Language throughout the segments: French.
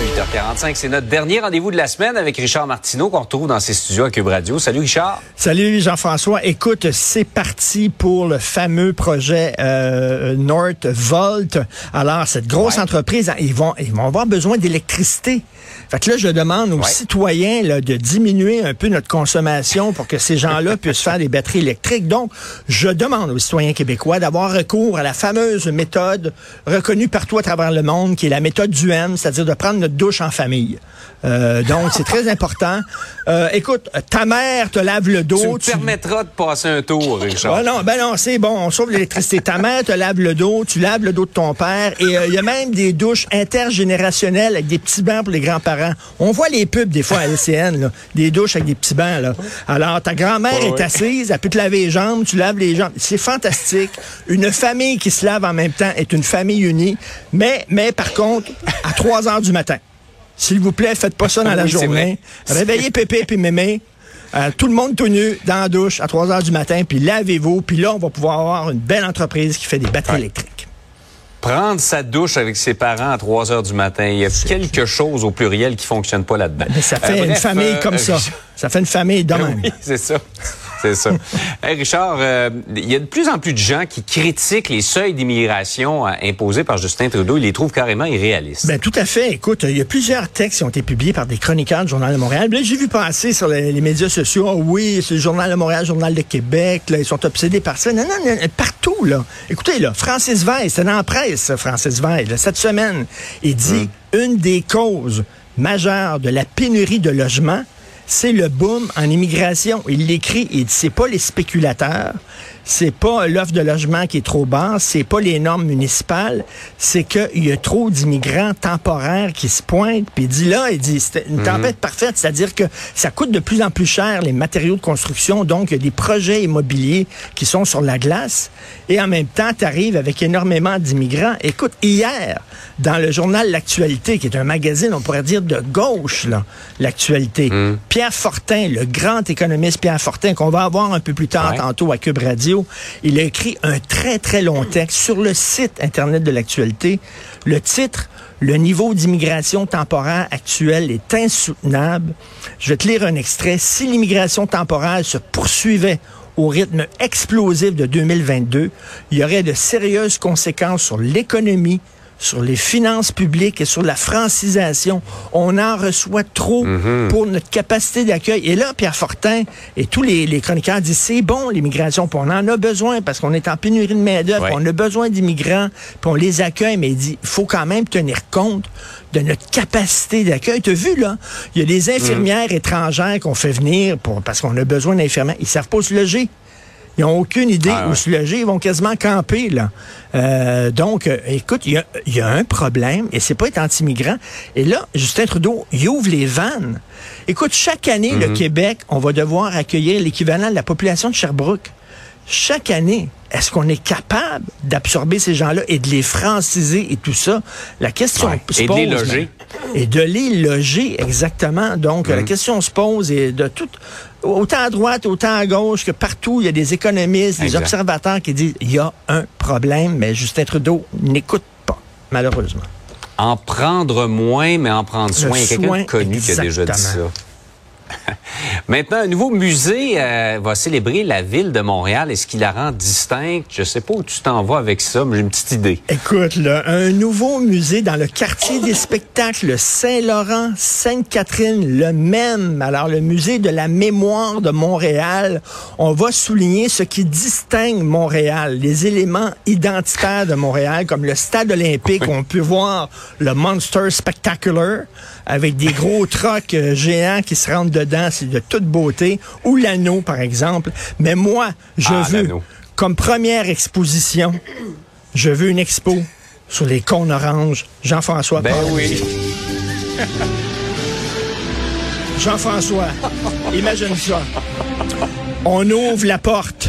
À 8h45, c'est notre dernier rendez-vous de la semaine avec Richard Martineau qu'on retrouve dans ses studios à Cube Radio. Salut Richard. Salut Jean-François. Écoute, c'est parti pour le fameux projet euh, Northvolt. Alors, cette grosse entreprise, ils vont, ils vont avoir besoin d'électricité. Fait que là, je demande aux citoyens là, de diminuer un peu notre consommation pour que ces gens-là puissent faire des batteries électriques. Donc, je demande aux citoyens québécois d'avoir recours à la fameuse méthode reconnue partout à travers le monde, qui est la méthode du M, c'est-à-dire de prendre notre douche en famille. Euh, donc, c'est très important. Euh, écoute, ta mère te lave le dos. Tu me permettras de passer un tour, Richard. Ah non, ben non, c'est bon, on sauve l'électricité. ta mère te lave le dos, tu laves le dos de ton père. Et euh, il y a même des douches intergénérationnelles avec des petits bains pour les grands-parents. On voit les pubs des fois à LCN, là, des douches avec des petits bains. Là. Alors, ta grand-mère est assise, elle peut te laver les jambes, tu laves les jambes. C'est fantastique. Une famille qui se lave en même temps est une famille unie. Mais, mais par contre, à 3 heures du matin. S'il vous plaît, faites pas ça dans la journée. Réveillez Pépé puis Mémé. Euh, tout le monde tout nu dans la douche à 3 heures du matin, puis lavez-vous, puis là, on va pouvoir avoir une belle entreprise qui fait des batteries électriques. Prendre sa douche avec ses parents à 3 heures du matin, il y a quelque chose au pluriel qui fonctionne pas là-dedans. ça fait une famille comme ça. Ça fait une famille de même. Oui, c'est ça. C'est ça. Richard, euh, il y a de plus en plus de gens qui critiquent les seuils d'immigration euh, imposés par Justin Trudeau. Ils les trouvent carrément irréalistes. Ben, tout à fait. Écoute, il y a plusieurs textes qui ont été publiés par des chroniqueurs du Journal de Montréal. J'ai vu passer sur les, médias sociaux, oh oui, c'est le Journal de Montréal, le Journal de Québec, là, ils sont obsédés par ça. Non, non, non partout, là. Écoutez, là, Francis Veil, c'est dans la presse, Francis Veil, cette semaine, il dit, hum. une des causes majeures de la pénurie de logements, c'est le boom en immigration. Il l'écrit, il dit, c'est pas les spéculateurs, c'est pas l'offre de logement qui est trop basse, c'est pas les normes municipales, c'est qu'il y a trop d'immigrants temporaires qui se pointent. Puis il dit là, il dit, c'est une mhm. tempête parfaite, c'est-à-dire que ça coûte de plus en plus cher les matériaux de construction, donc il y a des projets immobiliers qui sont sur la glace. Et en même temps, tu arrives avec énormément d'immigrants. Écoute, hier, dans le journal L'Actualité, qui est un magazine, on pourrait dire de gauche, là, l'Actualité, mhm. Pierre Fortin, le grand économiste Pierre Fortin, qu'on va avoir un peu plus tard tantôt à Cube Radio, il a écrit un très, très long texte sur le site Internet de l'actualité. Le titre, le niveau d'immigration temporaire actuel est insoutenable. Je vais te lire un extrait. Si l'immigration temporaire se poursuivait au rythme explosif de 2022, il y aurait de sérieuses conséquences sur l'économie, sur les finances publiques et sur la francisation. On en reçoit trop mhm. pour notre capacité d'accueil. Et là, Pierre Fortin et tous les, chroniqueurs disent c'est bon l'immigration, puis on en a besoin parce qu'on est en pénurie de main-d'œuvre, on a besoin d'immigrants, puis on les accueille, mais il dit il faut quand même tenir compte de notre capacité d'accueil. Tu as vu, là, il y a des infirmières mhm. étrangères qu'on fait venir pour, parce qu'on a besoin d'infirmières. Ils savent pas se loger. Ils n'ont aucune idée ah, où se loger. Ils vont quasiment camper, là. Euh, donc, euh, écoute, il y a, un problème, et c'est pas être anti-migrant. Et là, Justin Trudeau, il ouvre les vannes. Écoute, chaque année, le mhm. Québec, on va devoir accueillir l'équivalent de la population de Sherbrooke. Chaque année, est-ce qu'on est capable d'absorber ces gens-là et de les franciser et tout ça? La question se pose. Et de les loger. Et de les loger, exactement. Donc, la mhm. question se pose et de tout, autant à droite, autant à gauche, que partout, il y a des économistes, des observateurs qui disent il y a un problème, mais Justin Trudeau n'écoute pas, malheureusement. En prendre moins, mais en prendre soin. Il y a quelqu'un connu qui a déjà dit ça. Maintenant, un nouveau musée euh, va célébrer la ville de Montréal. Est-ce qu'il la rend distincte? Je sais pas où tu t'en vas avec ça, mais j'ai une petite idée. Écoute, là, un nouveau musée dans le quartier des spectacles Saint-Laurent, Sainte-Catherine, le même. Alors, le musée de la mémoire de Montréal. On va souligner ce qui distingue Montréal, les éléments identitaires de Montréal, comme le stade olympique. On peut voir le Monster Spectacular avec des gros trocs euh, géants qui se rendent dedans, c'est de toute beauté, ou l'anneau, par exemple. Mais moi, je ah, veux, comme première exposition, je veux une expo sur les cônes oranges. Jean-François. Ben oui. Jean-François, imagine ça. On ouvre la porte.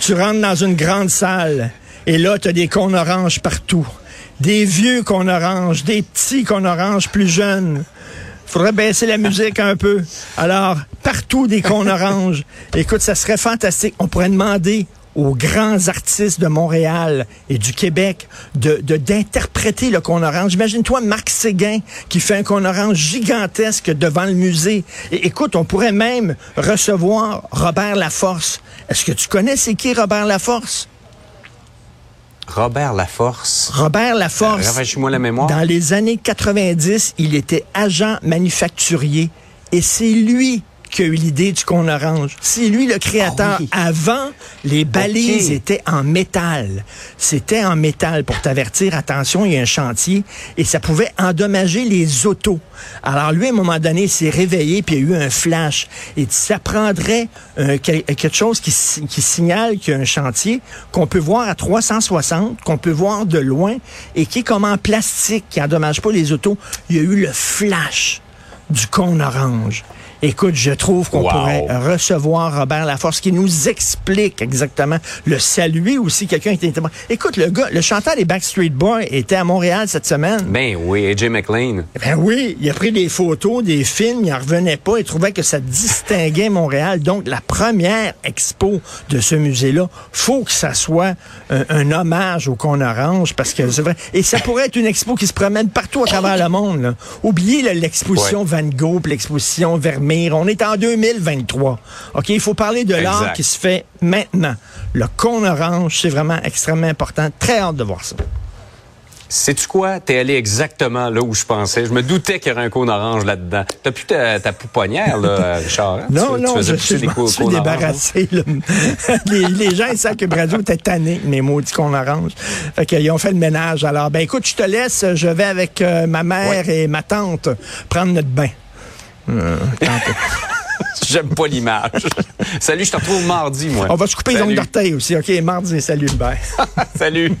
Tu rentres dans une grande salle. Et là, tu as des cônes oranges partout des vieux qu'on orange, des petits qu'on orange plus jeunes. Faudrait baisser la musique un peu. Alors, partout des qu'on orange. Écoute, ça serait fantastique. On pourrait demander aux grands artistes de Montréal et du Québec de d'interpréter le cône orange. Imagine-toi Marc Séguin qui fait un cône orange gigantesque devant le musée. Et écoute, on pourrait même recevoir Robert Laforce. Est-ce que tu connais c'est qui Robert Laforce? Robert Laforce. Robert Laforce. Euh, moi la mémoire. Dans les années 90, il était agent manufacturier et c'est lui qui a eu l'idée du cône orange. C'est lui le créateur. Ah Avant, les balises étaient en métal. C'était en métal pour t'avertir, attention, il y a un chantier, et ça pouvait endommager les autos. Alors lui, à un moment donné, s'est réveillé, puis il y a eu un flash. Et ça prendrait euh, quelque chose qui, qui signale qu'il y a un chantier qu'on peut voir à 360, qu'on peut voir de loin, et qui est comme en plastique, qui endommage pas les autos. Il y a eu le flash du cône orange. Écoute, je trouve qu'on pourrait recevoir Robert Laforce qui nous explique exactement le saluer aussi quelqu'un qui était Écoute, le gars, le chanteur des Backstreet Boys était à Montréal cette semaine. Ben oui, AJ McLean. Ben oui, il a pris des photos, des films, il en revenait pas, il trouvait que ça distinguait Montréal. Donc la première expo de ce musée-là, faut que ça soit un, hommage au con orange parce que c'est vrai. Et ça pourrait être une expo qui se promène partout à travers le monde. Oubliez l'exposition Van Gogh, l'exposition Vermeer on est en 2023. OK, il faut parler de l'art qui se fait maintenant. Le cône orange, c'est vraiment extrêmement important. Très hâte de voir ça. Sais-tu quoi? T'es allé exactement là où je pensais. Je me doutais qu'il y aurait un cône orange là-dedans. T'as plus ta, ta pouponnière, là, Richard? Hein? Non, non, je, suis, des je suis débarrassé. les, gens, ils savent que Bradio était tanné, mes maudits cônes orange. Fait qu'ils ont fait le ménage. Alors, ben écoute, je te laisse. Je vais avec euh, ma mère et ma tante prendre notre bain. Euh, J'aime pas l'image. salut, je te retrouve mardi, moi. On va se couper les ongles d'orteil aussi. OK, mardi, salut, bye. salut.